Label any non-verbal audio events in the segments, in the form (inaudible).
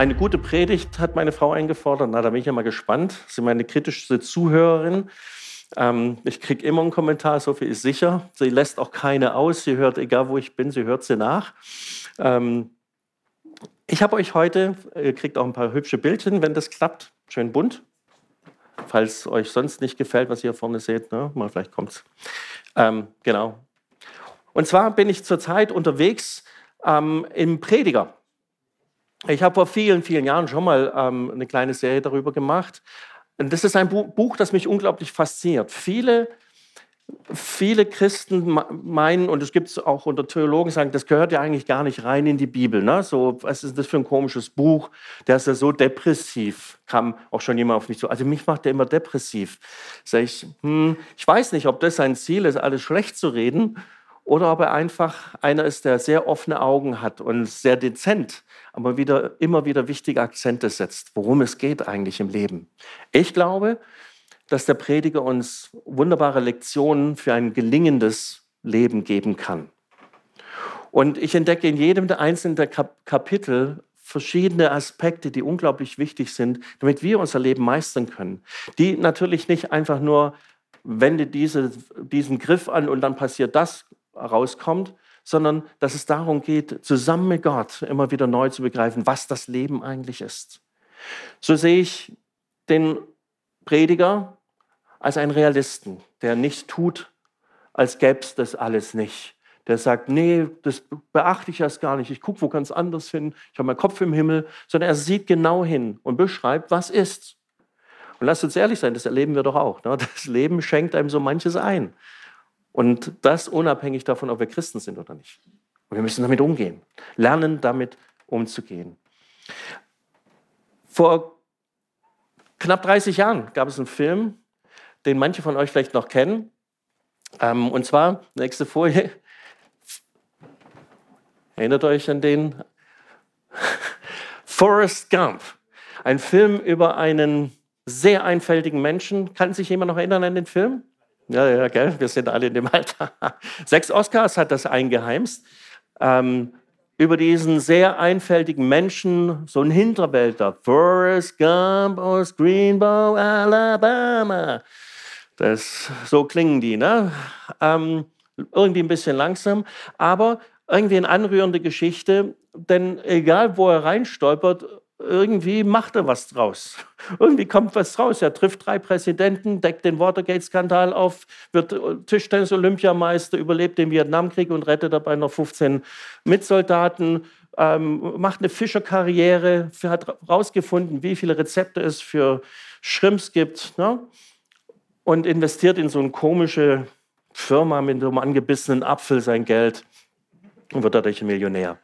Eine gute Predigt hat meine Frau eingefordert. Na, da bin ich ja mal gespannt. Sie meine kritischste Zuhörerin. Ähm, ich kriege immer einen Kommentar, so viel ist sicher. Sie lässt auch keine aus. Sie hört, egal wo ich bin, sie hört sie nach. Ähm, ich habe euch heute, ihr kriegt auch ein paar hübsche Bildchen, wenn das klappt, schön bunt. Falls euch sonst nicht gefällt, was ihr hier vorne seht, ne? mal vielleicht kommt's. Ähm, genau. Und zwar bin ich zurzeit unterwegs ähm, im Prediger. Ich habe vor vielen, vielen Jahren schon mal ähm, eine kleine Serie darüber gemacht. Und das ist ein Buch, das mich unglaublich fasziniert. Viele, viele Christen meinen, und es gibt es auch unter Theologen, sagen, das gehört ja eigentlich gar nicht rein in die Bibel. Ne? So, was ist das für ein komisches Buch? Der ist ja so depressiv. Kam auch schon jemand auf mich zu. Also mich macht der immer depressiv. Sag ich, hm, ich weiß nicht, ob das sein Ziel ist, alles schlecht zu reden oder ob er einfach einer ist, der sehr offene Augen hat und sehr dezent, aber wieder, immer wieder wichtige Akzente setzt, worum es geht eigentlich im Leben. Ich glaube, dass der Prediger uns wunderbare Lektionen für ein gelingendes Leben geben kann. Und ich entdecke in jedem der einzelnen der Kapitel verschiedene Aspekte, die unglaublich wichtig sind, damit wir unser Leben meistern können. Die natürlich nicht einfach nur, wende diese, diesen Griff an und dann passiert das rauskommt, sondern dass es darum geht, zusammen mit Gott immer wieder neu zu begreifen, was das Leben eigentlich ist. So sehe ich den Prediger als einen Realisten, der nicht tut, als gäbe es das alles nicht. Der sagt, nee, das beachte ich erst gar nicht. Ich gucke wo ganz anders hin. Ich habe meinen Kopf im Himmel. Sondern er sieht genau hin und beschreibt, was ist. Und lasst uns ehrlich sein, das erleben wir doch auch. Ne? Das Leben schenkt einem so manches ein. Und das unabhängig davon, ob wir Christen sind oder nicht. Und wir müssen damit umgehen, lernen damit umzugehen. Vor knapp 30 Jahren gab es einen Film, den manche von euch vielleicht noch kennen. Ähm, und zwar, nächste Folie. Erinnert euch an den? (laughs) Forrest Gump. Ein Film über einen sehr einfältigen Menschen. Kann sich jemand noch erinnern an den Film? Ja, ja, gell? Wir sind alle in dem Alter. (laughs) Sechs Oscars hat das eingeheimst. Ähm, über diesen sehr einfältigen Menschen, so ein Hinterwälder. Forrest Gump aus Greenbow, Alabama. Das, so klingen die, ne? Ähm, irgendwie ein bisschen langsam, aber irgendwie eine anrührende Geschichte, denn egal wo er reinstolpert, irgendwie macht er was draus. Irgendwie kommt was draus. Er trifft drei Präsidenten, deckt den Watergate-Skandal auf, wird Tischtennis-Olympiameister, überlebt den Vietnamkrieg und rettet dabei noch 15 Mitsoldaten, ähm, macht eine Fischerkarriere, hat herausgefunden, wie viele Rezepte es für Shrimps gibt ne? und investiert in so eine komische Firma mit einem angebissenen Apfel sein Geld und wird dadurch ein Millionär.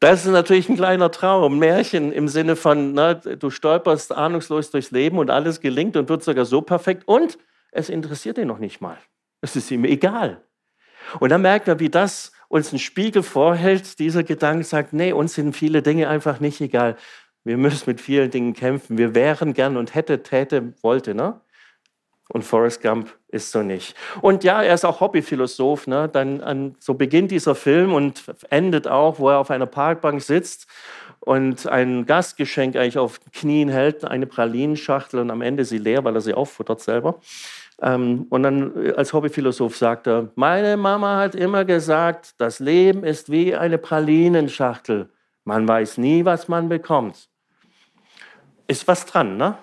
Das ist natürlich ein kleiner Traum, Märchen im Sinne von, na, du stolperst ahnungslos durchs Leben und alles gelingt und wird sogar so perfekt und es interessiert ihn noch nicht mal. Es ist ihm egal. Und dann merkt man, wie das uns einen Spiegel vorhält. Dieser Gedanke sagt, nee, uns sind viele Dinge einfach nicht egal. Wir müssen mit vielen Dingen kämpfen. Wir wären gern und hätte, täte, wollte. Ne? Und Forrest Gump ist so nicht. Und ja, er ist auch Hobbyphilosoph. Ne? Dann an, so beginnt dieser Film und endet auch, wo er auf einer Parkbank sitzt und ein Gastgeschenk eigentlich auf Knien hält, eine Pralinenschachtel und am Ende sie leer, weil er sie auffuttert selber. Ähm, und dann äh, als Hobbyphilosoph sagt er, meine Mama hat immer gesagt, das Leben ist wie eine Pralinenschachtel. Man weiß nie, was man bekommt. Ist was dran, ne?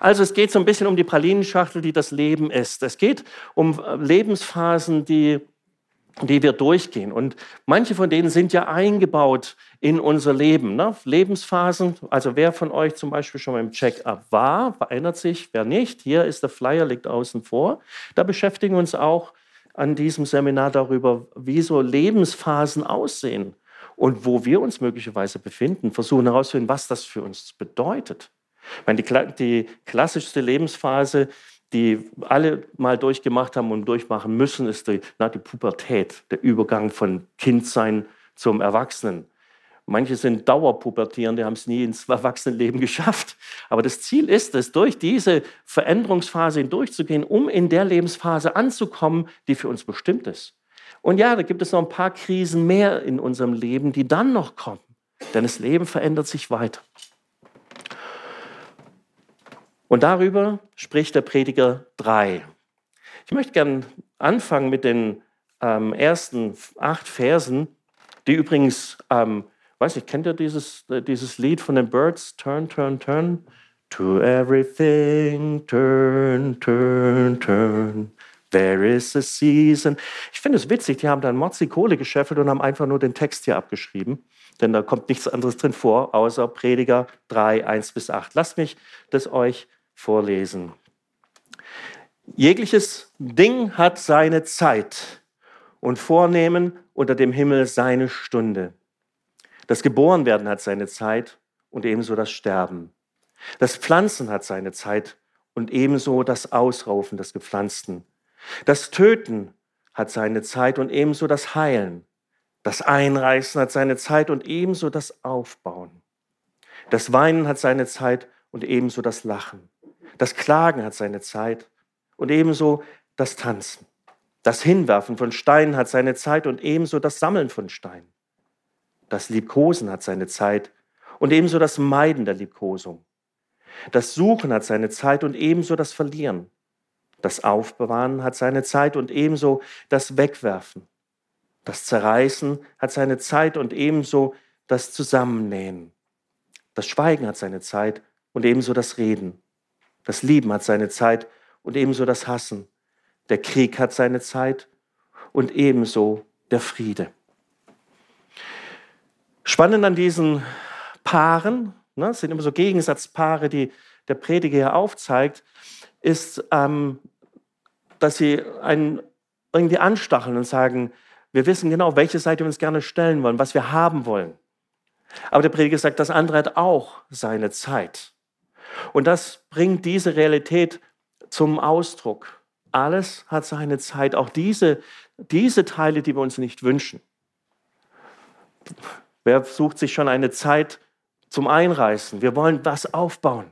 Also es geht so ein bisschen um die Pralinenschachtel, die das Leben ist. Es geht um äh, Lebensphasen, die, die wir durchgehen. Und manche von denen sind ja eingebaut in unser Leben. Ne? Lebensphasen, also wer von euch zum Beispiel schon beim Check-up war, erinnert sich, wer nicht, hier ist der Flyer, liegt außen vor. Da beschäftigen wir uns auch an diesem Seminar darüber, wie so Lebensphasen aussehen und wo wir uns möglicherweise befinden, versuchen herauszufinden, was das für uns bedeutet. Ich meine, die, die klassischste Lebensphase, die alle mal durchgemacht haben und durchmachen müssen, ist die, na, die Pubertät, der Übergang von Kindsein zum Erwachsenen. Manche sind Dauerpubertierende, haben es nie ins Erwachsenenleben geschafft. Aber das Ziel ist es, durch diese Veränderungsphase hindurchzugehen, um in der Lebensphase anzukommen, die für uns bestimmt ist. Und ja, da gibt es noch ein paar Krisen mehr in unserem Leben, die dann noch kommen. Denn das Leben verändert sich weiter. Und darüber spricht der Prediger 3. Ich möchte gerne anfangen mit den ähm, ersten acht Versen, die übrigens, ähm, weiß nicht, kennt ihr dieses, äh, dieses Lied von den Birds? Turn, turn, turn. To everything, turn, turn, turn. There is a season. Ich finde es witzig, die haben dann Mozzi Kohle gescheffelt und haben einfach nur den Text hier abgeschrieben. Denn da kommt nichts anderes drin vor, außer Prediger 3, 1 bis 8. Lasst mich das euch vorlesen. Jegliches Ding hat seine Zeit und Vornehmen unter dem Himmel seine Stunde. Das Geborenwerden hat seine Zeit und ebenso das Sterben. Das Pflanzen hat seine Zeit und ebenso das Ausraufen des Gepflanzten. Das Töten hat seine Zeit und ebenso das Heilen. Das Einreißen hat seine Zeit und ebenso das Aufbauen. Das Weinen hat seine Zeit und ebenso das Lachen. Das Klagen hat seine Zeit und ebenso das Tanzen. Das Hinwerfen von Steinen hat seine Zeit und ebenso das Sammeln von Steinen. Das Liebkosen hat seine Zeit und ebenso das Meiden der Liebkosung. Das Suchen hat seine Zeit und ebenso das Verlieren. Das Aufbewahren hat seine Zeit und ebenso das Wegwerfen. Das Zerreißen hat seine Zeit und ebenso das Zusammennähen. Das Schweigen hat seine Zeit und ebenso das Reden. Das Lieben hat seine Zeit und ebenso das Hassen. Der Krieg hat seine Zeit und ebenso der Friede. Spannend an diesen Paaren, ne, sind immer so Gegensatzpaare, die der Prediger hier aufzeigt, ist, ähm, dass sie einen irgendwie anstacheln und sagen, wir wissen genau, welche Seite wir uns gerne stellen wollen, was wir haben wollen. Aber der Prediger sagt, das andere hat auch seine Zeit. Und das bringt diese Realität zum Ausdruck. Alles hat seine Zeit, auch diese, diese Teile, die wir uns nicht wünschen. Wer sucht sich schon eine Zeit zum Einreißen? Wir wollen was aufbauen.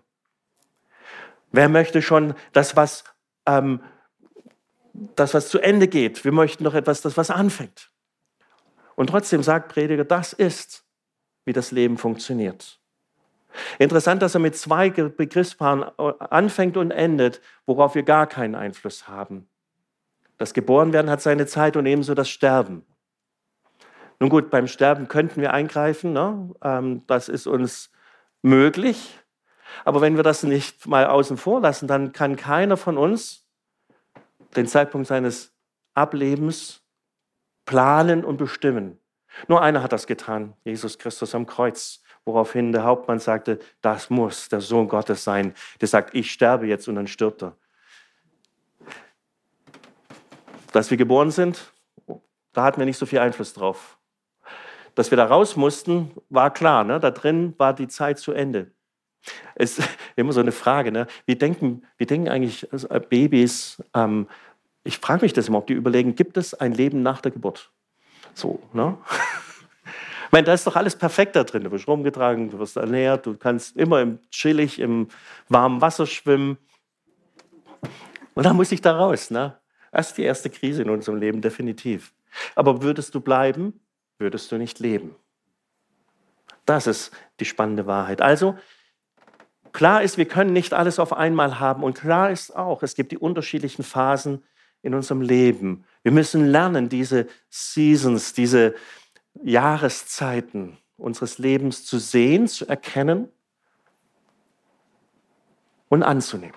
Wer möchte schon das, was, ähm, das, was zu Ende geht? Wir möchten doch etwas, das was anfängt. Und trotzdem sagt Prediger, das ist, wie das Leben funktioniert. Interessant, dass er mit zwei Begriffspaaren äh, anfängt und endet, worauf wir gar keinen Einfluss haben. Das Geborenwerden hat seine Zeit und ebenso das Sterben. Nun gut, beim Sterben könnten wir eingreifen, ne? Ähm, das ist uns möglich. Aber wenn wir das nicht mal außen vor lassen, dann kann keiner von uns den Zeitpunkt seines Ablebens planen und bestimmen. Nur einer hat das getan, Jesus Christus am Kreuz woraufhin der Hauptmann sagte, das muss der Sohn Gottes sein. Der sagt, ich sterbe jetzt und dann stirbt er. Dass wir geboren sind, da hatten wir nicht so viel Einfluss drauf. Dass wir da raus mussten, war klar. Ne? Da drin war die Zeit zu Ende. Es ist (laughs) immer so eine Frage. Ne? Wie, denken, wie denken eigentlich also, Babys? Ähm, ich frage mich das immer, ob die überlegen, gibt es ein Leben nach der Geburt? So, ne? (laughs) Ich meine, da ist doch alles perfekt da drin. Du wirst rumgetragen, du wirst ernährt, du kannst immer im, chillig im warmen Wasser schwimmen. Und dann muss ich da raus. Ne? Das ist die erste Krise in unserem Leben, definitiv. Aber würdest du bleiben, würdest du nicht leben. Das ist die spannende Wahrheit. Also, klar ist, wir können nicht alles auf einmal haben. Und klar ist auch, es gibt die unterschiedlichen Phasen in unserem Leben. Wir müssen lernen, diese Seasons, diese, Jahreszeiten unseres Lebens zu sehen, zu erkennen und anzunehmen.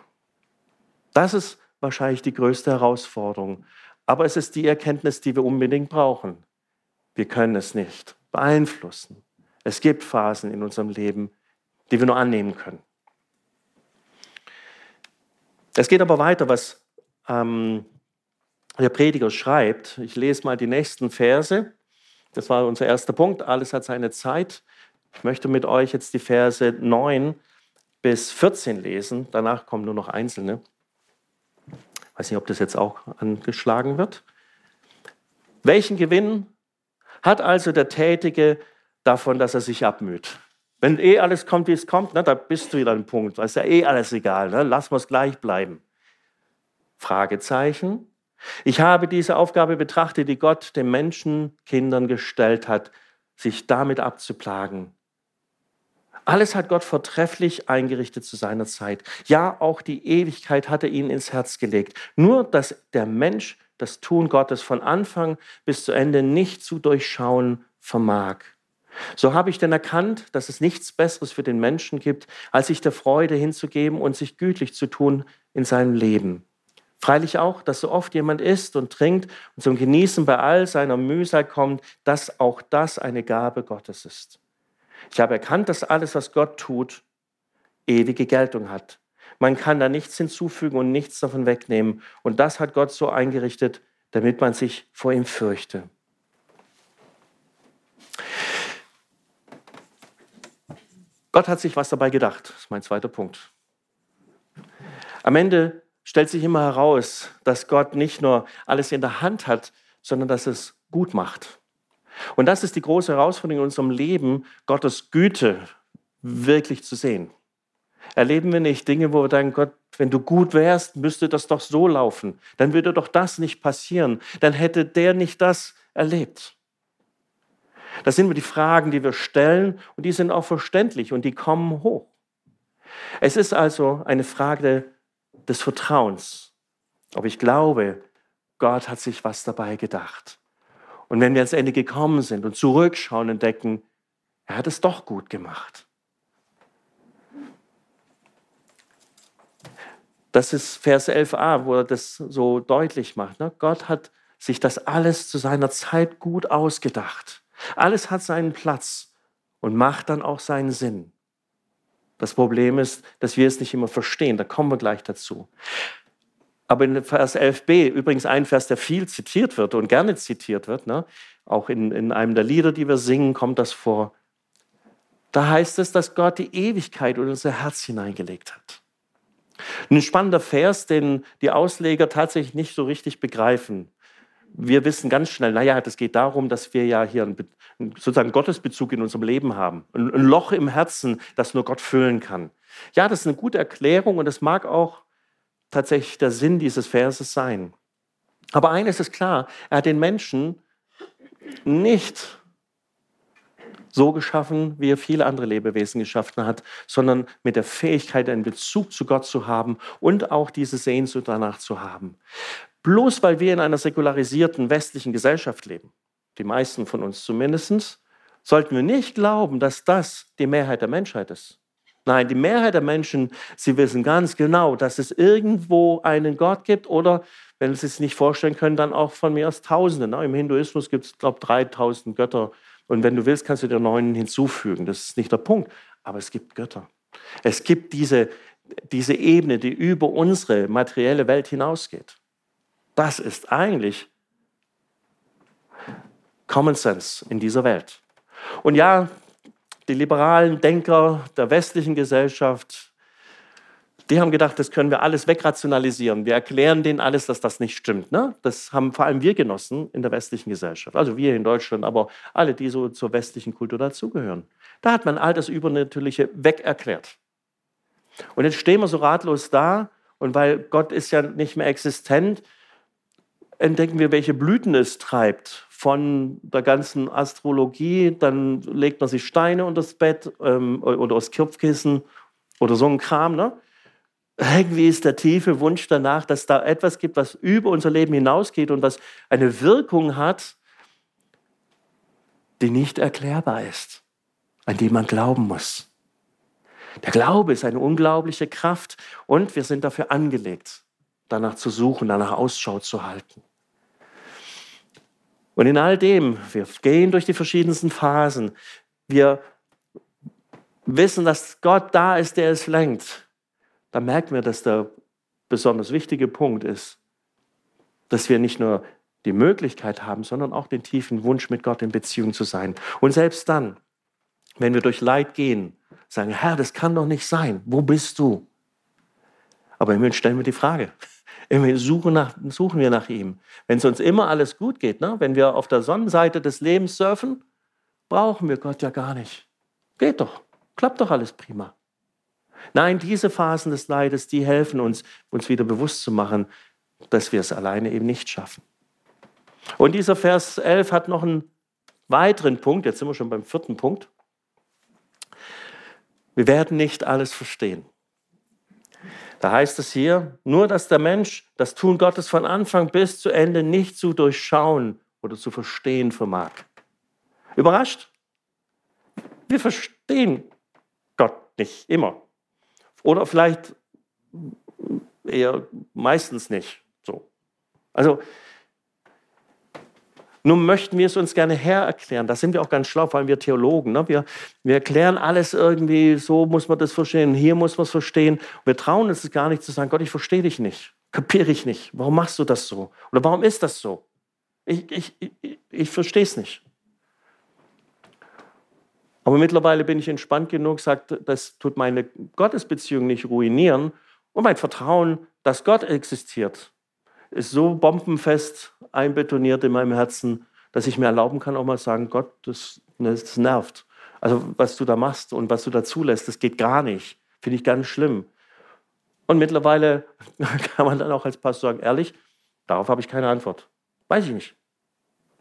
Das ist wahrscheinlich die größte Herausforderung. Aber es ist die Erkenntnis, die wir unbedingt brauchen. Wir können es nicht beeinflussen. Es gibt Phasen in unserem Leben, die wir nur annehmen können. Es geht aber weiter, was ähm, der Prediger schreibt. Ich lese mal die nächsten Verse. Das war unser erster Punkt. Alles hat seine Zeit. Ich möchte mit euch jetzt die Verse 9 bis 14 lesen. Danach kommen nur noch einzelne. Ich weiß nicht, ob das jetzt auch angeschlagen wird. Welchen Gewinn hat also der Tätige davon, dass er sich abmüht? Wenn eh alles kommt, wie es kommt, ne, da bist du wieder ein Punkt. Da ist ja eh alles egal. Ne? Lass uns gleich bleiben. Fragezeichen. Ich habe diese Aufgabe betrachtet, die Gott den Menschenkindern gestellt hat, sich damit abzuplagen. Alles hat Gott vortrefflich eingerichtet zu seiner Zeit. Ja, auch die Ewigkeit hat er ihnen ins Herz gelegt. Nur, dass der Mensch das Tun Gottes von Anfang bis zu Ende nicht zu durchschauen vermag. So habe ich denn erkannt, dass es nichts Besseres für den Menschen gibt, als sich der Freude hinzugeben und sich gütlich zu tun in seinem Leben. Freilich auch, dass so oft jemand isst und trinkt und zum Genießen bei all seiner Mühsal kommt, dass auch das eine Gabe Gottes ist. Ich habe erkannt, dass alles, was Gott tut, ewige Geltung hat. Man kann da nichts hinzufügen und nichts davon wegnehmen. Und das hat Gott so eingerichtet, damit man sich vor ihm fürchte. Gott hat sich was dabei gedacht. Das ist mein zweiter Punkt. Am Ende stellt sich immer heraus, dass Gott nicht nur alles in der Hand hat, sondern dass es gut macht. Und das ist die große Herausforderung in unserem Leben, Gottes Güte wirklich zu sehen. Erleben wir nicht Dinge, wo wir denken, Gott, wenn du gut wärst, müsste das doch so laufen. Dann würde doch das nicht passieren. Dann hätte der nicht das erlebt. Das sind die Fragen, die wir stellen und die sind auch verständlich und die kommen hoch. Es ist also eine Frage des Vertrauens, ob ich glaube, Gott hat sich was dabei gedacht. Und wenn wir ans Ende gekommen sind und zurückschauen und denken, er hat es doch gut gemacht. Das ist Vers 11a, wo er das so deutlich macht. Ne? Gott hat sich das alles zu seiner Zeit gut ausgedacht. Alles hat seinen Platz und macht dann auch seinen Sinn. Das Problem ist, dass wir es nicht immer verstehen. Da kommen wir gleich dazu. Aber in Vers 11b, übrigens ein Vers, der viel zitiert wird und gerne zitiert wird, ne? auch in, in einem der Lieder, die wir singen, kommt das vor. Da heißt es, dass Gott die Ewigkeit in unser Herz hineingelegt hat. Ein spannender Vers, den die Ausleger tatsächlich nicht so richtig begreifen wir wissen ganz schnell, naja, das geht darum, dass wir ja hier einen, sozusagen Gottesbezug in unserem Leben haben. Ein, ein Loch im Herzen, das nur Gott füllen kann. Ja, das ist eine gute Erklärung und es mag auch tatsächlich der Sinn dieses Verses sein. Aber eines ist klar, er hat den Menschen nicht so geschaffen, wie er viele andere Lebewesen geschaffen hat, sondern mit der Fähigkeit, einen Bezug zu Gott zu haben und auch diese Sehnsucht danach zu haben. Bloß weil wir in einer säkularisierten westlichen Gesellschaft leben, die meisten von uns zumindest, sollten wir nicht glauben, dass das die Mehrheit der Menschheit ist. Nein, die Mehrheit der Menschen, sie wissen ganz genau, dass es irgendwo einen Gott gibt oder, wenn sie es nicht vorstellen können, dann auch von mir aus Tausende. Im Hinduismus gibt es, glaube ich, 3000 Götter. Und wenn du willst, kannst du dir neun hinzufügen. Das ist nicht der Punkt. Aber es gibt Götter. Es gibt diese, diese Ebene, die über unsere materielle Welt hinausgeht. Das ist eigentlich Common Sense in dieser Welt. Und ja, die liberalen Denker der westlichen Gesellschaft, die haben gedacht, das können wir alles wegrationalisieren. Wir erklären denen alles, dass das nicht stimmt. Ne? Das haben vor allem wir genossen in der westlichen Gesellschaft. Also wir in Deutschland, aber alle, die so zur westlichen Kultur dazugehören. Da hat man all das Übernatürliche wegerklärt. Und jetzt stehen wir so ratlos da und weil Gott ist ja nicht mehr existent, entdecken wir, welche Blüten es treibt. Von der ganzen Astrologie, dann legt man sich Steine unter das Bett ähm, oder das Kopfkissen oder so ein Kram. Ne? Irgendwie ist der tiefe Wunsch danach, dass da etwas gibt, was über unser Leben hinausgeht und was eine Wirkung hat, die nicht erklärbar ist, an die man glauben muss. Der Glaube ist eine unglaubliche Kraft und wir sind dafür angelegt danach zu suchen, danach Ausschau zu halten. Und in all dem, wir gehen durch die verschiedensten Phasen, wir wissen, dass Gott da ist, der es lenkt, dann merken wir, dass der besonders wichtige Punkt ist, dass wir nicht nur die Möglichkeit haben, sondern auch den tiefen Wunsch, mit Gott in Beziehung zu sein. Und selbst dann, wenn wir durch Leid gehen, sagen, Herr, das kann doch nicht sein. Wo bist du? Aber immerhin stellen wir die Frage, wir suchen, nach, suchen wir nach ihm. Wenn es uns immer alles gut geht, ne? wenn wir auf der Sonnenseite des Lebens surfen, brauchen wir Gott ja gar nicht. Geht doch, klappt doch alles prima. Nein, diese Phasen des Leides, die helfen uns, uns wieder bewusst zu machen, dass wir es alleine eben nicht schaffen. Und dieser Vers 11 hat noch einen weiteren Punkt, jetzt sind wir schon beim vierten Punkt. Wir werden nicht alles verstehen. Da heißt es hier, nur dass der Mensch das Tun Gottes von Anfang bis zu Ende nicht zu durchschauen oder zu verstehen vermag. Überrascht? Wir verstehen Gott nicht immer. Oder vielleicht eher meistens nicht. So. Also nun möchten wir es uns gerne hererklären. Da sind wir auch ganz schlau, vor allem wir Theologen. Ne? Wir, wir erklären alles irgendwie, so muss man das verstehen, hier muss man es verstehen. Wir trauen uns gar nicht zu sagen, Gott, ich verstehe dich nicht, kapiere ich nicht. Warum machst du das so? Oder warum ist das so? Ich, ich, ich, ich verstehe es nicht. Aber mittlerweile bin ich entspannt genug, sagt, das tut meine Gottesbeziehung nicht ruinieren und mein Vertrauen, dass Gott existiert, ist so bombenfest einbetoniert in meinem Herzen, dass ich mir erlauben kann, auch mal sagen, Gott, das, das nervt. Also was du da machst und was du da zulässt, das geht gar nicht. Finde ich ganz schlimm. Und mittlerweile (laughs) kann man dann auch als Pastor sagen, ehrlich, darauf habe ich keine Antwort. Weiß ich nicht.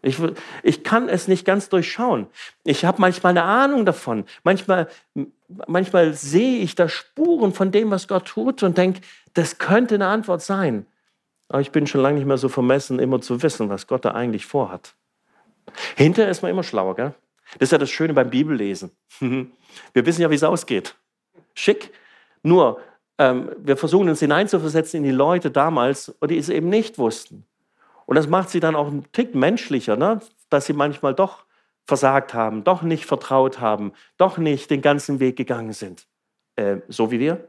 Ich, ich kann es nicht ganz durchschauen. Ich habe manchmal eine Ahnung davon. Manchmal, manchmal sehe ich da Spuren von dem, was Gott tut und denke, das könnte eine Antwort sein. Aber ich bin schon lange nicht mehr so vermessen, immer zu wissen, was Gott da eigentlich vorhat. Hinterher ist man immer schlauer, gell? Das ist ja das Schöne beim Bibellesen. (laughs) Wir wissen ja, wie es ausgeht. Schick. Nur, ähm, wir versuchen uns hineinzuversetzen in die Leute damals, die es eben nicht wussten. Und das macht sie dann auch einen Tick menschlicher, ne? dass sie manchmal doch versagt haben, doch nicht vertraut haben, doch nicht den ganzen Weg gegangen sind. Äh, so wie wir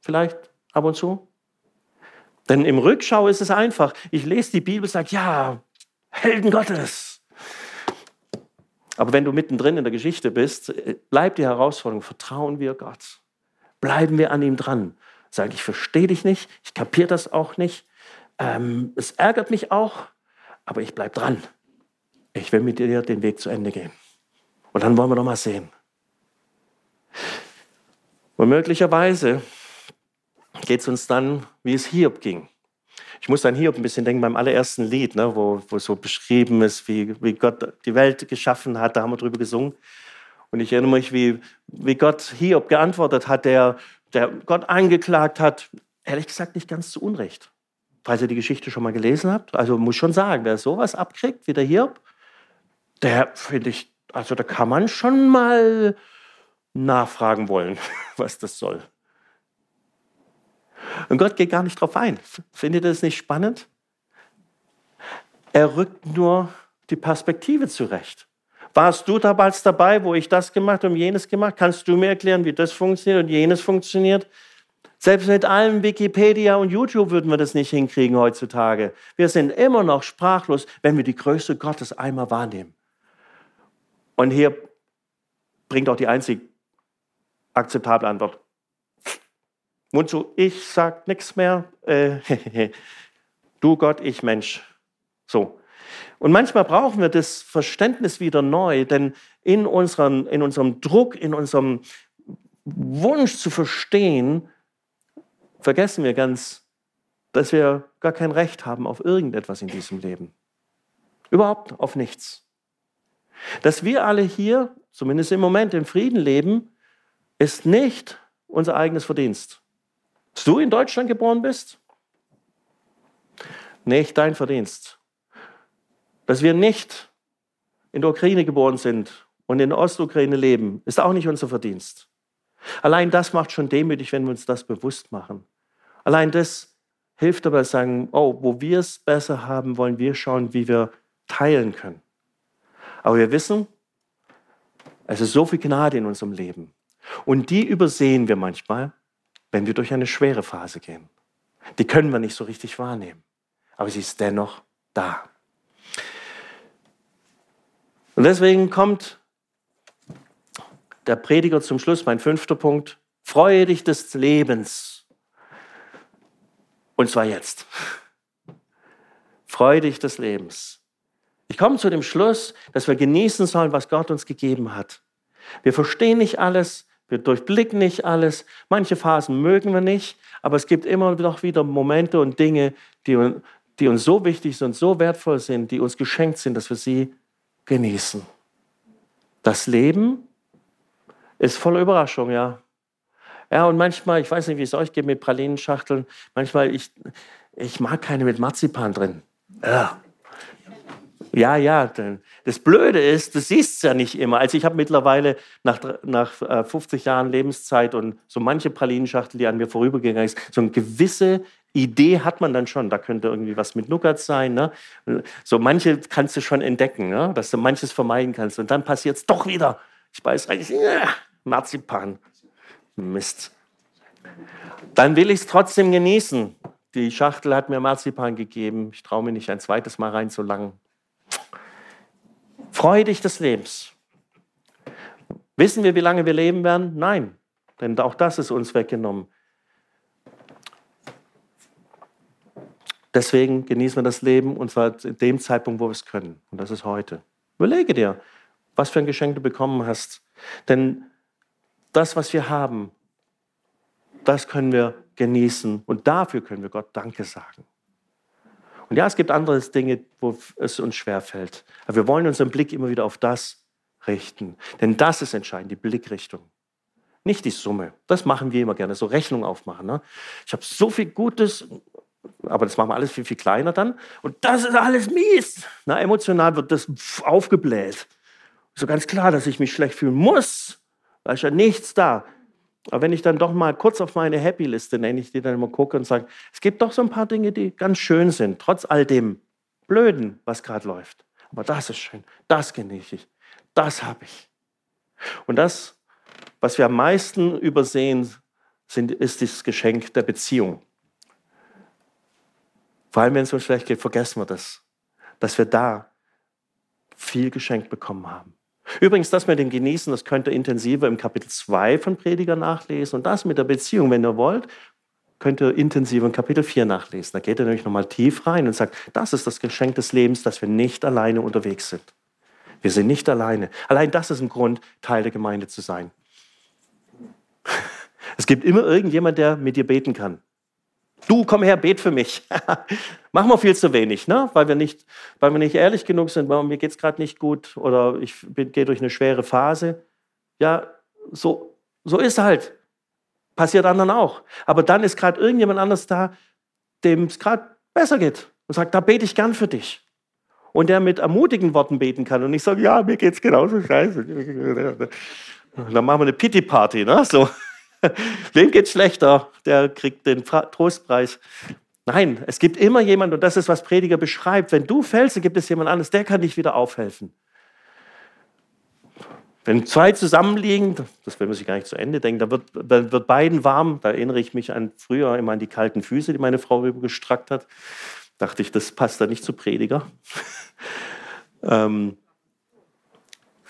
vielleicht ab und zu. Denn im Rückschau ist es einfach. Ich lese die Bibel sage, ja, Helden Gottes. Aber wenn du mittendrin in der Geschichte bist, äh, bleibt die Herausforderung, vertrauen wir Gott. Bleiben wir an ihm dran. Sage ich, verstehe dich nicht, ich kapiere das auch nicht. Ähm, es ärgert mich auch, aber ich bleibe dran. Ich will mit dir den Weg zu Ende gehen. Und dann wollen wir noch mal sehen. Und möglicherweise geht es uns dann, wie es Hiob ging. Ich muss an Hiob ein bisschen denken beim allerersten Lied, ne, wo, wo so beschrieben ist, wie, wie Gott die Welt geschaffen hat. Da haben wir drüber gesungen. Und ich erinnere mich, wie, wie Gott Hiob geantwortet hat, der, der Gott angeklagt hat. Ehrlich gesagt, nicht ganz zu Unrecht. Falls ihr die Geschichte schon mal gelesen habt. Also muss schon sagen, wer sowas abkriegt wie der Hiob, der finde ich, also da kann man schon mal nachfragen wollen, (laughs) was das soll. Und Gott geht gar nicht drauf ein. Findet ihr das nicht spannend? Er rückt nur die Perspektive zurecht. Warst du damals dabei, wo ich das gemacht und jenes gemacht? Kannst du mir erklären, wie das funktioniert und jenes funktioniert? Selbst mit allem Wikipedia und YouTube würden wir das nicht hinkriegen heutzutage. Wir sind immer noch sprachlos, wenn wir die Größe Gottes einmal wahrnehmen. Und hier bringt auch die einzig akzeptable Antwort. Mund zu, ich sag nichts mehr. Äh, (laughs) du Gott, ich Mensch. So. Und manchmal brauchen wir das Verständnis wieder neu, denn in, unseren, in unserem Druck, in unserem Wunsch zu verstehen, vergessen wir ganz, dass wir gar kein Recht haben auf irgendetwas in diesem Leben. Überhaupt auf nichts. Dass wir alle hier, zumindest im Moment, im Frieden leben, ist nicht unser eigenes Verdienst. Dass du in Deutschland geboren bist? Nicht dein Verdienst. Dass wir nicht in der Ukraine geboren sind und in der Ostukraine leben, ist auch nicht unser Verdienst. Allein das macht schon demütig, wenn wir uns das bewusst machen. Allein das hilft dabei, sagen, oh, wo wir es besser haben, wollen wir schauen, wie wir teilen können. Aber wir wissen, es ist so viel Gnade in unserem Leben. Und die übersehen wir manchmal, wenn wir durch eine schwere Phase gehen. Die können wir nicht so richtig wahrnehmen, aber sie ist dennoch da. Und deswegen kommt der Prediger zum Schluss, mein fünfter Punkt, freue dich des Lebens. Und zwar jetzt. Freue dich des Lebens. Ich komme zu dem Schluss, dass wir genießen sollen, was Gott uns gegeben hat. Wir verstehen nicht alles, wir durchblicken nicht alles. Manche Phasen mögen wir nicht, aber es gibt immer noch wieder Momente und Dinge, die, die uns so wichtig sind, so wertvoll sind, die uns geschenkt sind, dass wir sie genießen. Das Leben ist voller Überraschung, ja. Ja, und manchmal, ich weiß nicht, wie es euch geht mit Pralinenschachteln, manchmal, ich, ich mag keine mit Marzipan drin. Ja. Ja, ja. Das Blöde ist, du siehst es ja nicht immer. Also ich habe mittlerweile nach, nach 50 äh, Jahren Lebenszeit und so manche Pralinenschachtel, die an mir vorübergegangen ist, so eine gewisse Idee hat man dann schon. Da könnte irgendwie was mit Nougat sein. Ne? So manche kannst du schon entdecken, ne? dass du manches vermeiden kannst. Und dann passiert es doch wieder. Ich beiß rein, ja, Marzipan. Mist. Dann will ich es trotzdem genießen. Die Schachtel hat mir Marzipan gegeben. Ich traue mir nicht ein zweites Mal reinzulangen. Freue dich des Lebens. Wissen wir, wie lange wir leben werden? Nein, denn auch das ist uns weggenommen. Deswegen genießen wir das Leben und zwar in dem Zeitpunkt, wo wir es können. Und das ist heute. Überlege dir, was für ein Geschenk du bekommen hast. Denn das, was wir haben, das können wir genießen und dafür können wir Gott Danke sagen. Und ja, es gibt andere Dinge, wo es uns schwerfällt. Aber wir wollen unseren Blick immer wieder auf das richten. Denn das ist entscheidend, die Blickrichtung. Nicht die Summe. Das machen wir immer gerne, so Rechnung aufmachen. Ne? Ich habe so viel Gutes, aber das machen wir alles viel, viel kleiner dann. Und das ist alles mies. Na, emotional wird das aufgebläht. So ganz klar, dass ich mich schlecht fühlen muss. Da ist ja nichts da. Aber wenn ich dann doch mal kurz auf meine Happy-Liste, nenne ich die dann immer gucke und sage, es gibt doch so ein paar Dinge, die ganz schön sind, trotz all dem Blöden, was gerade läuft. Aber das ist schön, das genieße ich, das habe ich. Und das, was wir am meisten übersehen, sind, ist das Geschenk der Beziehung. Vor allem, wenn es uns schlecht geht, vergessen wir das, dass wir da viel geschenkt bekommen haben. Übrigens, das mit dem Genießen, das könnt ihr intensiver im Kapitel 2 von Prediger nachlesen. Und das mit der Beziehung, wenn ihr wollt, könnt ihr intensiver in Kapitel 4 nachlesen. Da geht er nämlich nochmal tief rein und sagt, das ist das Geschenk des Lebens, dass wir nicht alleine unterwegs sind. Wir sind nicht alleine. Allein das ist ein Grund, Teil der Gemeinde zu sein. (laughs) Es gibt immer irgendjemand, der mit dir beten kann. Du, komm her, bet für mich. (laughs) Machen wir viel zu wenig, ne? weil, wir nicht, weil wir nicht ehrlich genug sind, weil mir geht es gerade nicht gut oder ich gehe durch eine schwere Phase. Ja, so, so ist halt. Passiert anderen auch. Aber dann ist gerade irgendjemand anders da, dem es gerade besser geht und sagt, da bete ich gern für dich. Und der mit ermutigen Worten beten kann und ich sage, ja, mir geht es genauso scheiße. (laughs) dann machen wir eine Pity-Party, ne? So. (laughs) Wem geht's schlechter? Der kriegt den Trostpreis. Nein, es gibt immer jemand, und das ist, was Prediger beschreibt. Wenn du fällst, dann gibt es jemand anderes, der kann dich wieder aufhelfen. Wenn zwei zusammenliegen, das will man sich gar nicht zu Ende denken, dann wird, wird beiden warm. Da erinnere ich mich an früher immer an die kalten Füße, die meine Frau übergestrackt hat. Dachte ich, das passt da nicht zu Prediger. (laughs) ähm,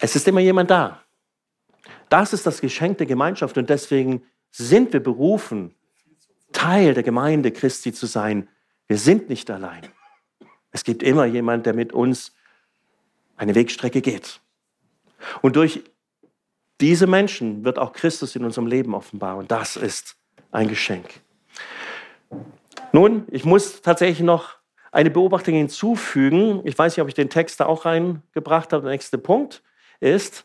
es ist immer jemand da. Das ist das Geschenk der Gemeinschaft und deswegen sind wir berufen, Teil der Gemeinde Christi zu sein. Wir sind nicht allein. Es gibt immer jemand, der mit uns eine Wegstrecke geht. Und durch diese Menschen wird auch Christus in unserem Leben offenbar. Und das ist ein Geschenk. Nun, ich muss tatsächlich noch eine Beobachtung hinzufügen. Ich weiß nicht, ob ich den Text da auch reingebracht habe. Der nächste Punkt ist,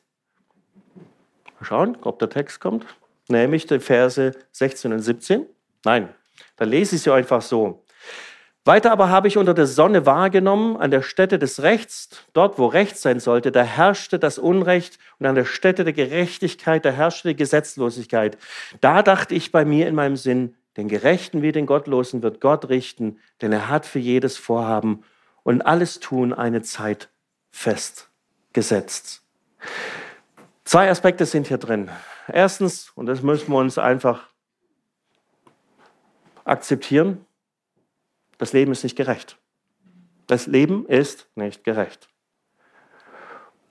Mal schauen, ob der Text kommt. Nämlich die Verse 16 und 17. Nein, da lese ich sie einfach so. Weiter aber habe ich unter der Sonne wahrgenommen, an der Stätte des Rechts, dort wo Recht sein sollte, da herrschte das Unrecht und an der Stätte der Gerechtigkeit, da herrschte die Gesetzlosigkeit. Da dachte ich bei mir in meinem Sinn, den Gerechten wie den Gottlosen wird Gott richten, denn er hat für jedes Vorhaben und alles Tun eine Zeit festgesetzt. Zwei Aspekte sind hier drin. Erstens, und das müssen wir uns einfach akzeptieren, das Leben ist nicht gerecht. Das Leben ist nicht gerecht.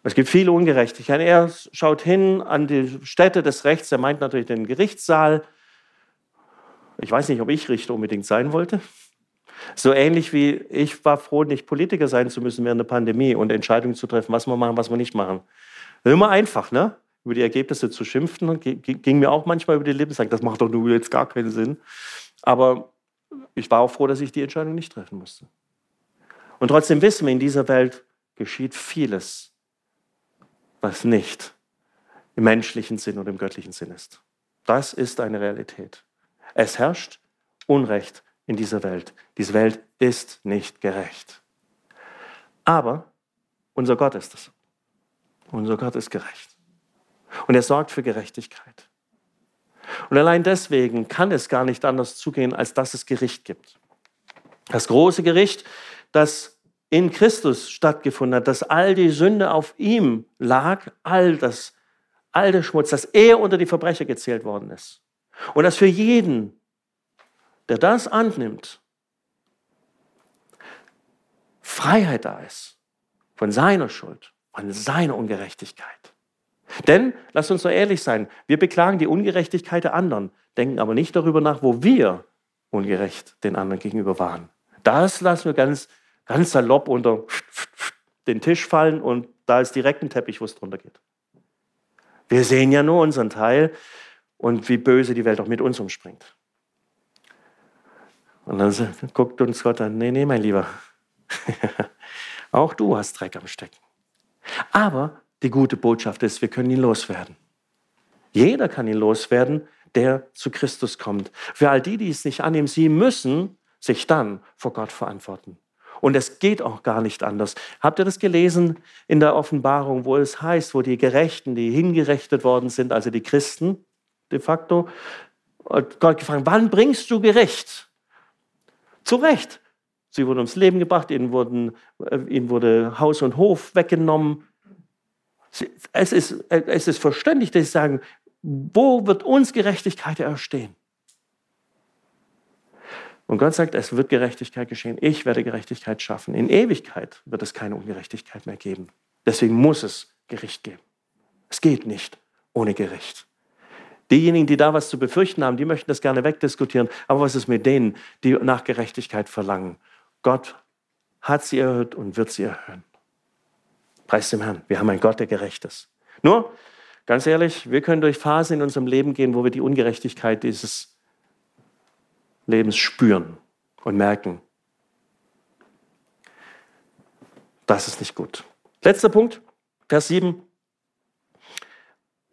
Es gibt viele Ungerechtigkeiten. Er schaut hin an die Stätte des Rechts, er meint natürlich den Gerichtssaal. Ich weiß nicht, ob ich Richter unbedingt sein wollte. So ähnlich wie ich war froh, nicht Politiker sein zu müssen während der Pandemie und Entscheidungen zu treffen, was wir machen, was wir nicht machen. Immer einfach, ne? Über die Ergebnisse zu schimpfen, ging mir auch manchmal über die Lippen, sagen, das macht doch nur jetzt gar keinen Sinn. Aber ich war auch froh, dass ich die Entscheidung nicht treffen musste. Und trotzdem wissen wir, in dieser Welt geschieht vieles, was nicht im menschlichen Sinn oder im göttlichen Sinn ist. Das ist eine Realität. Es herrscht Unrecht in dieser Welt. Diese Welt ist nicht gerecht. Aber unser Gott ist es. Unser Gott ist gerecht. Und er sorgt für Gerechtigkeit. Und allein deswegen kann es gar nicht anders zugehen, als dass es Gericht gibt. Das große Gericht, das in Christus stattgefunden hat, dass all die Sünde auf ihm lag, all das, all der Schmutz, dass er unter die Verbrecher gezählt worden ist. Und dass für jeden, der das annimmt, Freiheit da ist von seiner Schuld, von seiner Ungerechtigkeit. Denn, lasst uns doch ehrlich sein, wir beklagen die Ungerechtigkeit der anderen, denken aber nicht darüber nach, wo wir ungerecht den anderen gegenüber waren. Das lassen wir ganz, ganz salopp unter den Tisch fallen und da ist direkt ein Teppich, wo es drunter geht. Wir sehen ja nur unseren Teil und wie böse die Welt auch mit uns umspringt. Und dann guckt uns Gott an, nee, nee, mein Lieber, (laughs) auch du hast Dreck am Stecken. Aber die gute Botschaft ist, wir können ihn loswerden. Jeder kann ihn loswerden, der zu Christus kommt. Für all die, die es nicht annehmen, sie müssen sich dann vor Gott verantworten. Und es geht auch gar nicht anders. Habt ihr das gelesen in der Offenbarung, wo es heißt, wo die Gerechten, die hingerechtet worden sind, also die Christen de facto, Gott gefragt, wann bringst du Gericht? Zu Recht. Sie wurden ums Leben gebracht, ihnen, wurden, äh, ihnen wurde Haus und Hof weggenommen. Es ist, es ist verständlich, dass sie sagen, wo wird uns Gerechtigkeit erstehen? Und Gott sagt, es wird Gerechtigkeit geschehen. Ich werde Gerechtigkeit schaffen. In Ewigkeit wird es keine Ungerechtigkeit mehr geben. Deswegen muss es Gericht geben. Es geht nicht ohne Gericht. Diejenigen, die da was zu befürchten haben, die möchten das gerne wegdiskutieren. Aber was ist mit denen, die nach Gerechtigkeit verlangen? Gott hat sie erhöht und wird sie erhöhen. Preis dem Herrn. Wir haben einen Gott, der gerecht ist. Nur, ganz ehrlich, wir können durch Phasen in unserem Leben gehen, wo wir die Ungerechtigkeit dieses Lebens spüren und merken, das ist nicht gut. Letzter Punkt, Vers 7.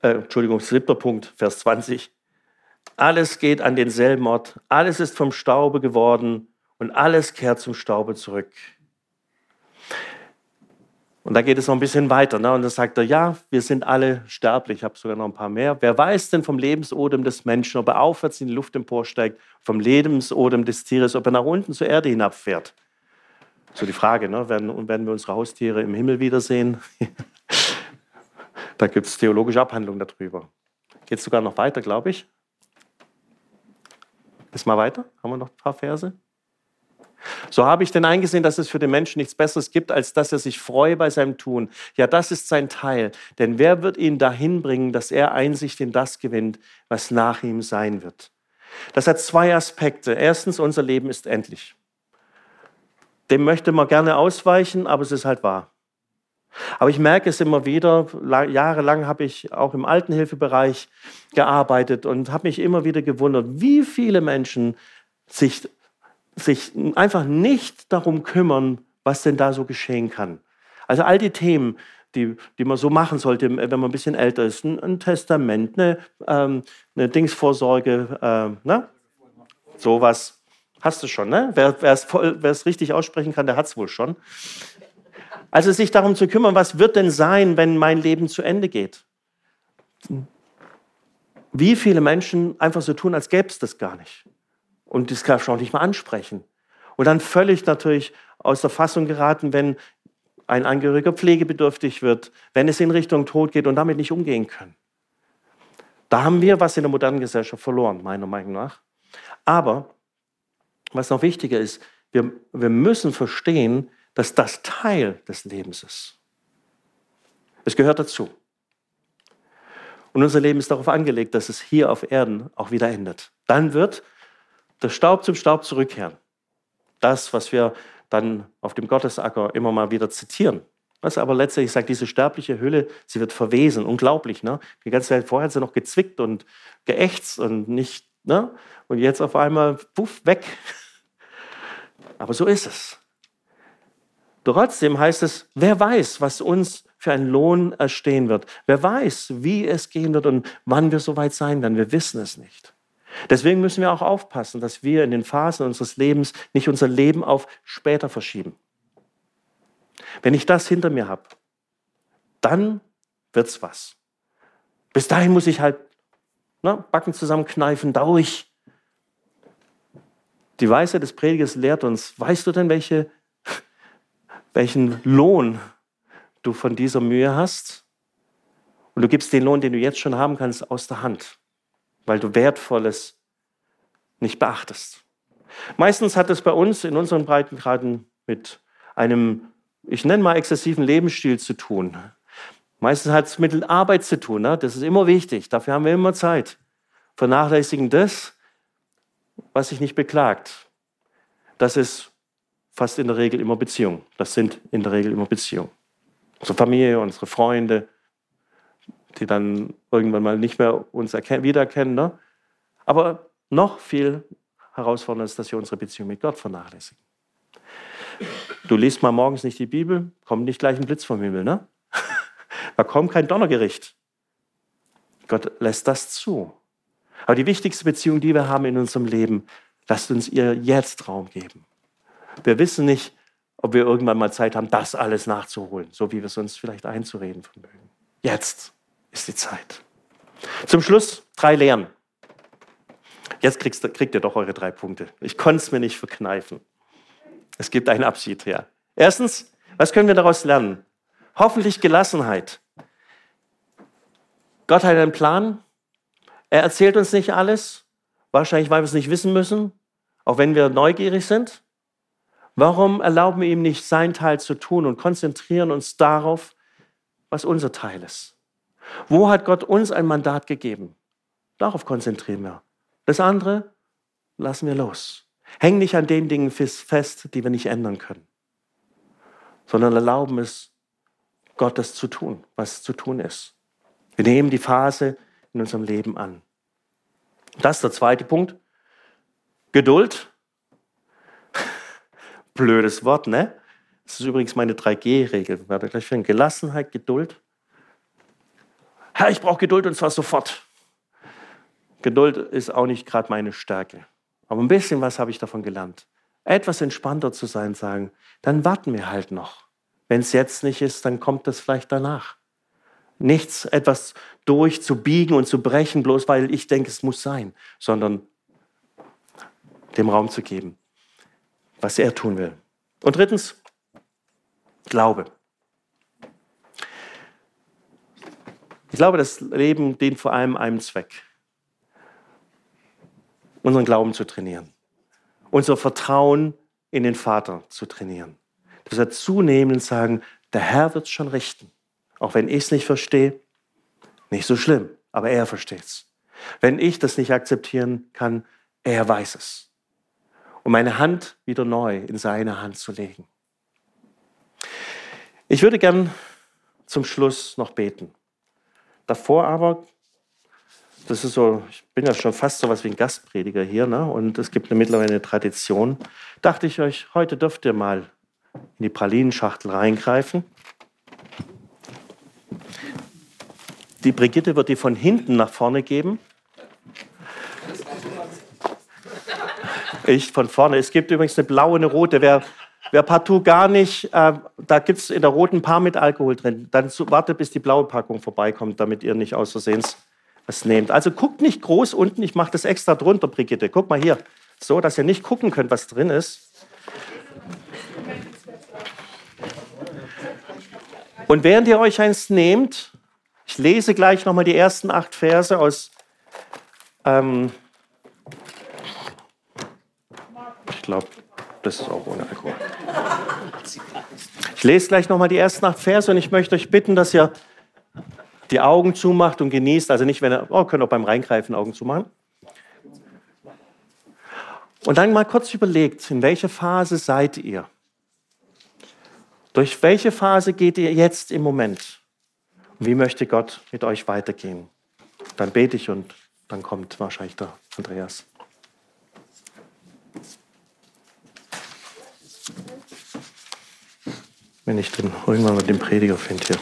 Äh, Entschuldigung, siebter Punkt, Vers 20. Alles geht an denselben Ort, alles ist vom Staube geworden und alles kehrt zum Staube zurück. Und da geht es noch ein bisschen weiter. Ne? Und dann sagt er, ja, wir sind alle sterblich. Ich habe sogar noch ein paar mehr. Wer weiß denn vom Lebensodem des Menschen, ob er aufwärts in die Luft emporsteigt, vom Lebensodem des Tieres, ob er nach unten zur Erde hinabfährt? So die Frage, ne? werden, werden wir unsere Haustiere im Himmel wiedersehen? (laughs) da gibt es theologische Abhandlungen darüber. Geht es sogar noch weiter, glaube ich. Ist mal weiter? Haben wir noch ein paar Verse? So habe ich denn eingesehen, dass es für den Menschen nichts Besseres gibt, als dass er sich freue bei seinem Tun. Ja, das ist sein Teil. Denn wer wird ihn dahin bringen, dass er Einsicht in das gewinnt, was nach ihm sein wird? Das hat zwei Aspekte. Erstens, unser Leben ist endlich. Dem möchte man gerne ausweichen, aber es ist halt wahr. Aber ich merke es immer wieder, jahrelang habe ich auch im Altenhilfebereich gearbeitet und habe mich immer wieder gewundert, wie viele Menschen sich sich einfach nicht darum kümmern, was denn da so geschehen kann. Also all die Themen, die, die man so machen sollte, wenn man ein bisschen älter ist. Ein, ein Testament, eine, ähm, eine Dingsvorsorge, äh, ne? sowas. Hast du schon, ne? Wer es richtig aussprechen kann, der hat es wohl schon. Also sich darum zu kümmern, was wird denn sein, wenn mein Leben zu Ende geht? Wie viele Menschen einfach so tun, als gäbe es das gar nicht und das kannst du auch nicht mal ansprechen. Und dann völlig natürlich aus der Fassung geraten, wenn ein Angehöriger pflegebedürftig wird, wenn es in Richtung Tod geht und damit nicht umgehen können. Da haben wir was in der modernen Gesellschaft verloren, meiner Meinung nach. Aber was noch wichtiger ist, wir, wir müssen verstehen, dass das Teil des Lebens ist. Es gehört dazu. Und unser Leben ist darauf angelegt, dass es hier auf Erden auch wieder endet. Dann wird der Staub zum Staub zurückkehren. Das, was wir dann auf dem Gottesacker immer mal wieder zitieren. Was aber letztlich sagt, diese sterbliche Hülle, sie wird verwesen. Unglaublich, ne? Die ganze Zeit vorher hat sie noch gezwickt und geächtzt und nicht, ne? Und jetzt auf einmal, puff, weg. Aber so ist es. Trotzdem heißt es, wer weiß, was uns für einen Lohn erstehen wird. Wer weiß, wie es gehen wird und wann wir soweit sein werden. Wir wissen es nicht. Deswegen müssen wir auch aufpassen, dass wir in den Phasen unseres Lebens nicht unser Leben auf später verschieben. Wenn ich das hinter mir habe, dann wird's was. Bis dahin muss ich halt ne, Backen zusammenkneifen, durch. Die Weisheit des Predigers lehrt uns, weißt du denn, welche, welchen Lohn du von dieser Mühe hast? Und du gibst den Lohn, den du jetzt schon haben kannst, aus der Hand, weil du Wertvolles nicht beachtest. Meistens hat es bei uns in unseren Breitengraden mit einem, ich nenne mal, exzessiven Lebensstil zu tun. Meistens hat es mit Arbeit zu tun. Ne? Das ist immer wichtig. Dafür haben wir immer Zeit. Vernachlässigen das, was sich nicht beklagt. Das ist fast in der Regel immer Beziehung. Das sind in der Regel immer Beziehungen. Unsere Familie, unsere Freunde, die dann irgendwann mal nicht mehr uns wiedererkennen. Ne? Aber noch viel herausfordernder ist, dass wir unsere Beziehung mit Gott vernachlässigen. Du liest mal morgens nicht die Bibel, kommt nicht gleich ein Blitz vom Himmel. Ne? (laughs) Da kommt kein Donnergericht. Gott lässt das zu. Aber die wichtigste Beziehung, die wir haben in unserem Leben, lasst uns ihr jetzt Raum geben. Wir wissen nicht, ob wir irgendwann mal Zeit haben, das alles nachzuholen, so wie wir es uns vielleicht einzureden vermögen. Jetzt ist die Zeit. Zum Schluss drei Lehren. Jetzt kriegst, kriegt ihr doch eure drei Punkte. Ich konnte es mir nicht verkneifen. Es gibt einen Abschied her. Erstens, was können wir daraus lernen? Hoffentlich Gelassenheit. Gott hat einen Plan, er erzählt uns nicht alles, wahrscheinlich weil wir es nicht wissen müssen, auch wenn wir neugierig sind. Warum erlauben wir ihm nicht, sein Teil zu tun und konzentrieren uns darauf, was unser Teil ist? Wo hat Gott uns ein Mandat gegeben? Darauf konzentrieren wir. Das andere lassen wir los. Hängen nicht an den Dingen fest, die wir nicht ändern können, sondern erlauben es, Gott das zu tun, was zu tun ist. Wir nehmen die Phase, in unserem Leben an. Das ist der zweite Punkt. Geduld. (laughs) Blödes Wort, ne? Das ist übrigens meine 3G-Regel. Werde gleich finden. Gelassenheit, Geduld. Herr, ich brauche Geduld und zwar sofort. Geduld ist auch nicht gerade meine Stärke. Aber ein bisschen was habe ich davon gelernt. Etwas entspannter zu sein, sagen, dann warten wir halt noch. Wenn es jetzt nicht ist, dann kommt es vielleicht danach. Nichts, etwas durchzubiegen und zu brechen, bloß weil ich denke, es muss sein, sondern dem Raum zu geben, was er tun will. Und drittens, Glaube. Ich glaube, das Leben dient vor allem einem Zweck, unseren Glauben zu trainieren, unser Vertrauen in den Vater zu trainieren. Dass wir zunehmend sagen, der Herr wird es schon richten. Auch wenn ich es nicht verstehe, nicht so schlimm, aber er versteht es. Wenn ich das nicht akzeptieren kann, er weiß es. Um meine Hand wieder neu in seine Hand zu legen. Ich würde gern zum Schluss noch beten. Davor aber, das ist so, ich bin ja schon fast so was wie ein Gastprediger hier, ne? und es gibt eine mittlerweile eine Tradition, dachte ich euch, heute dürft ihr mal in die Pralinenschachtel reingreifen. Die Brigitte wird die von hinten nach vorne geben. Ich von vorne. Es gibt übrigens eine blaue, eine rote. Wer, wer partout gar nicht, äh, da gibt es in der roten Paar mit Alkohol drin. Dann wartet, bis die blaue Packung vorbeikommt, damit ihr nicht aus Versehen was nehmt. Also guckt nicht groß unten, ich mache das extra drunter, Brigitte. Guck mal hier. So, dass ihr nicht gucken könnt, was drin ist. Und während ihr euch eins nehmt, ich lese gleich nochmal die ersten acht Verse aus. Ähm, ich glaube, das ist auch ohne Alkohol. Ich lese gleich nochmal die ersten acht Verse und ich möchte euch bitten, dass ihr die Augen zumacht und genießt. Also nicht, wenn ihr, oh, könnt auch beim Reingreifen Augen zumachen. Und dann mal kurz überlegt, in welcher Phase seid ihr? Durch welche Phase geht ihr jetzt im Moment? Und wie möchte Gott mit euch weitergehen? Dann bete ich und dann kommt wahrscheinlich der Andreas. Wenn ich den irgendwann mal den Prediger finde hier.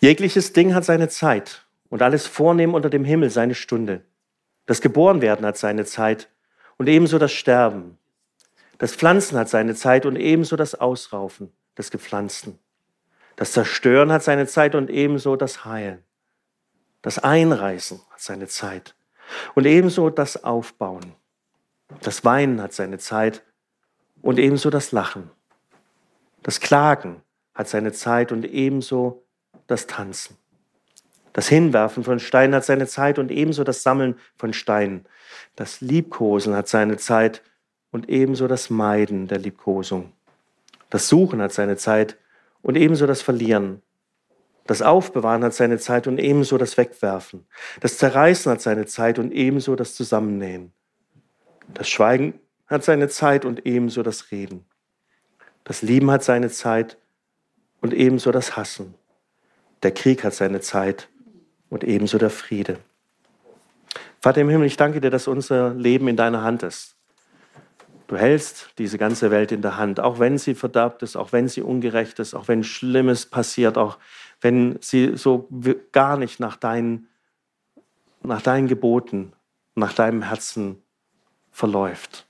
Jegliches Ding hat seine Zeit und alles Vornehmen unter dem Himmel seine Stunde. Das Geborenwerden hat seine Zeit und ebenso das Sterben. Das Pflanzen hat seine Zeit und ebenso das Ausraufen des Gepflanzten. Das Zerstören hat seine Zeit und ebenso das Heilen. Das Einreißen hat seine Zeit und ebenso das Aufbauen. Das Weinen hat seine Zeit und ebenso das Lachen. Das Klagen hat seine Zeit und ebenso das Tanzen. Das Hinwerfen von Steinen hat seine Zeit und ebenso das Sammeln von Steinen. Das Liebkosen hat seine Zeit und ebenso das Meiden der Liebkosung. Das Suchen hat seine Zeit und ebenso das Verlieren. Das Aufbewahren hat seine Zeit und ebenso das Wegwerfen. Das Zerreißen hat seine Zeit und ebenso das Zusammennähen. Das Schweigen hat seine Zeit und ebenso das Reden. Das Lieben hat seine Zeit und ebenso das Hassen. Der Krieg hat seine Zeit und ebenso der Friede. Vater im Himmel, ich danke dir, dass unser Leben in deiner Hand ist. Du hältst diese ganze Welt in der Hand, auch wenn sie verderbt ist, auch wenn sie ungerecht ist, auch wenn Schlimmes passiert, auch wenn sie so gar nicht nach deinen, nach deinen Geboten, nach deinem Herzen verläuft.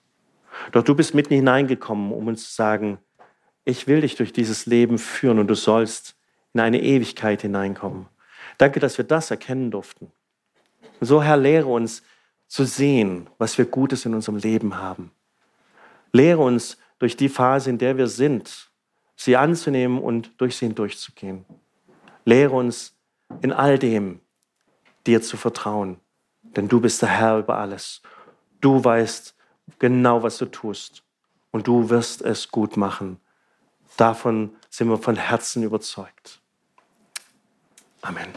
Doch du bist mitten hineingekommen, um uns zu sagen, ich will dich durch dieses Leben führen und du sollst in eine Ewigkeit hineinkommen. Danke, dass wir das erkennen durften. So, Herr, lehre uns zu sehen, was wir Gutes in unserem Leben haben. Lehre uns durch die Phase, in der wir sind, sie anzunehmen und durch sie hindurchzugehen. Lehre uns in all dem dir zu vertrauen, denn du bist der Herr über alles. Du weißt genau, was du tust und du wirst es gut machen. Davon sind wir von Herzen überzeugt. Amen.